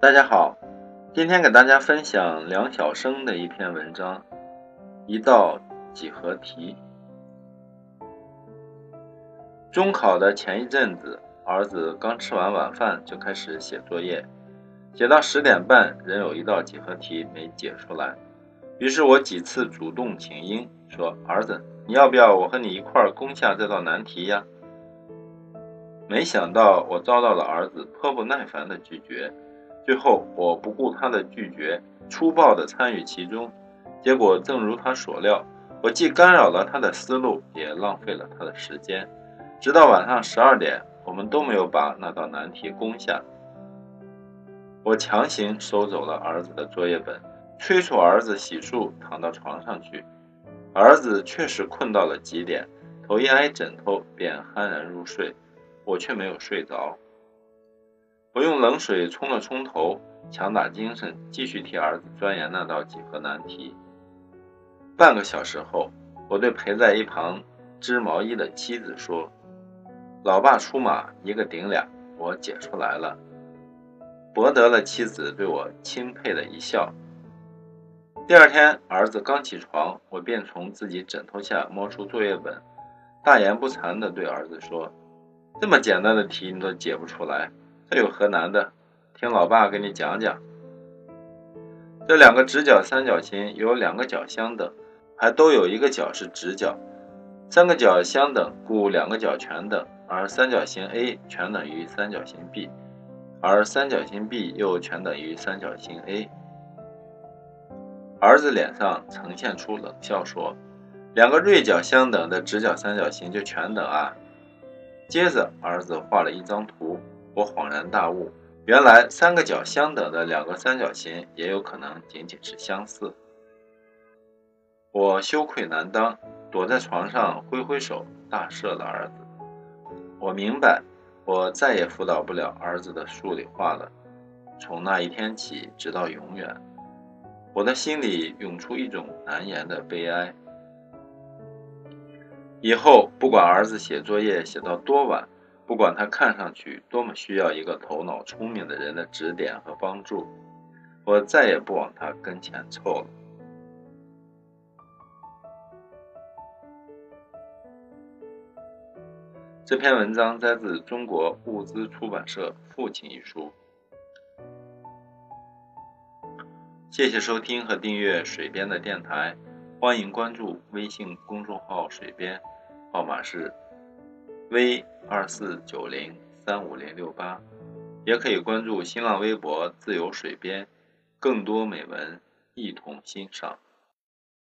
大家好，今天给大家分享梁晓声的一篇文章《一道几何题》。中考的前一阵子，儿子刚吃完晚饭就开始写作业，写到十点半，仍有一道几何题没解出来。于是我几次主动请缨，说：“儿子，你要不要我和你一块儿攻下这道难题呀？”没想到我遭到了儿子颇不耐烦的拒绝。最后，我不顾他的拒绝，粗暴地参与其中。结果正如他所料，我既干扰了他的思路，也浪费了他的时间。直到晚上十二点，我们都没有把那道难题攻下。我强行收走了儿子的作业本，催促儿子洗漱，躺到床上去。儿子确实困到了极点，头一挨枕头便酣然入睡，我却没有睡着。我用冷水冲了冲头，强打精神，继续替儿子钻研那道几何难题。半个小时后，我对陪在一旁织毛衣的妻子说：“老爸出马，一个顶俩，我解出来了。”博得了妻子对我钦佩的一笑。第二天，儿子刚起床，我便从自己枕头下摸出作业本，大言不惭地对儿子说：“这么简单的题你都解不出来？”这有何难的？听老爸给你讲讲。这两个直角三角形有两个角相等，还都有一个角是直角。三个角相等，故两个角全等。而三角形 A 全等于三角形 B，而三角形 B 又全等于三角形 A。儿子脸上呈现出冷笑，说：“两个锐角相等的直角三角形就全等啊？”接着，儿子画了一张图。我恍然大悟，原来三个角相等的两个三角形也有可能仅仅是相似。我羞愧难当，躲在床上挥挥手，大赦了儿子。我明白，我再也辅导不了儿子的数理化了。从那一天起，直到永远，我的心里涌出一种难言的悲哀。以后不管儿子写作业写到多晚。不管他看上去多么需要一个头脑聪明的人的指点和帮助，我再也不往他跟前凑了。这篇文章摘自中国物资出版社《父亲》一书。谢谢收听和订阅水边的电台，欢迎关注微信公众号“水边”，号码是。V 二四九零三五零六八，也可以关注新浪微博“自由水边”，更多美文一同欣赏。